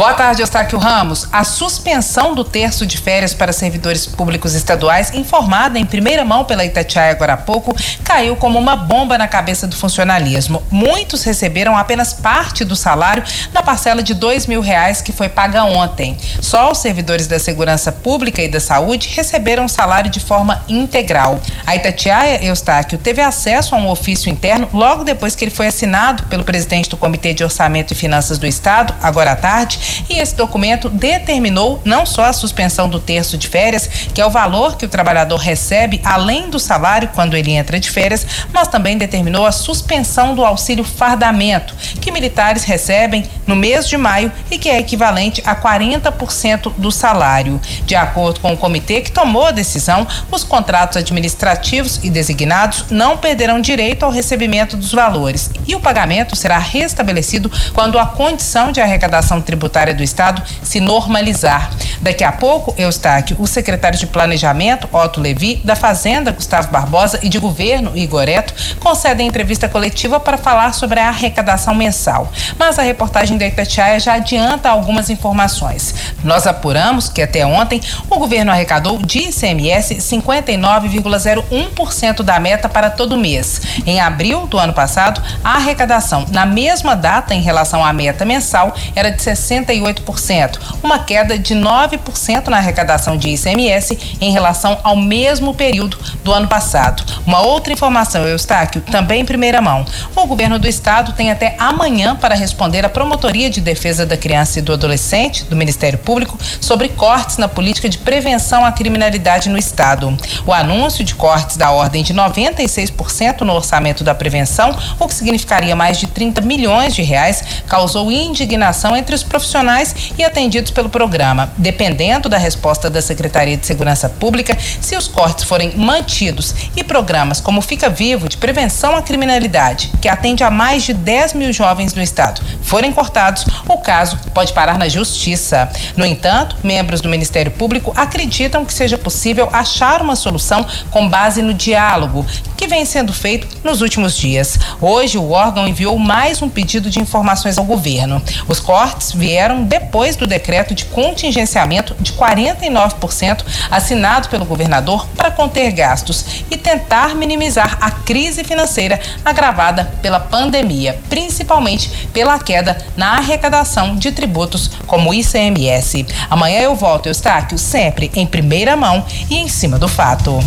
Boa tarde, Eustáquio Ramos. A suspensão do terço de férias para servidores públicos estaduais, informada em primeira mão pela Itatiaia agora há pouco, caiu como uma bomba na cabeça do funcionalismo. Muitos receberam apenas parte do salário da parcela de dois mil reais que foi paga ontem. Só os servidores da segurança pública e da saúde receberam o salário de forma integral. A Itatiaia, Eustáquio, teve acesso a um ofício interno logo depois que ele foi assinado pelo presidente do Comitê de Orçamento e Finanças do Estado, agora à tarde, e esse documento determinou não só a suspensão do terço de férias, que é o valor que o trabalhador recebe além do salário quando ele entra de férias, mas também determinou a suspensão do auxílio fardamento, que militares recebem no mês de maio e que é equivalente a 40% do salário. De acordo com o comitê que tomou a decisão, os contratos administrativos e designados não perderão direito ao recebimento dos valores e o pagamento será restabelecido quando a condição de arrecadação tributária do Estado se normalizar. Daqui a pouco, Eustáquio, o secretário de Planejamento, Otto Levi, da Fazenda, Gustavo Barbosa, e de Governo, Igor Eto, concedem entrevista coletiva para falar sobre a arrecadação mensal. Mas a reportagem da Itatiaia já adianta algumas informações. Nós apuramos que até ontem o governo arrecadou de ICMS 59,01% da meta para todo mês. Em abril do ano passado, a arrecadação na mesma data em relação à meta mensal era de 60 68%, uma queda de 9% na arrecadação de ICMS em relação ao mesmo período do ano passado. Uma outra informação, Eustáquio, também em primeira mão. O governo do estado tem até amanhã para responder à Promotoria de Defesa da Criança e do Adolescente do Ministério Público sobre cortes na política de prevenção à criminalidade no estado. O anúncio de cortes da ordem de 96% no orçamento da prevenção, o que significaria mais de 30 milhões de reais, causou indignação entre os profissionais e atendidos pelo programa. Dependendo da resposta da Secretaria de Segurança Pública, se os cortes forem mantidos e programas como Fica Vivo, de prevenção à criminalidade, que atende a mais de 10 mil jovens no estado, forem cortados, o caso pode parar na justiça. No entanto, membros do Ministério Público acreditam que seja possível achar uma solução com base no diálogo, que vem sendo feito nos últimos dias. Hoje, o órgão enviou mais um pedido de informações ao governo. Os cortes vieram vieram depois do decreto de contingenciamento de 49% assinado pelo governador para conter gastos e tentar minimizar a crise financeira agravada pela pandemia, principalmente pela queda na arrecadação de tributos como o ICMS. Amanhã eu volto, Eustáquio, sempre em primeira mão e em cima do fato.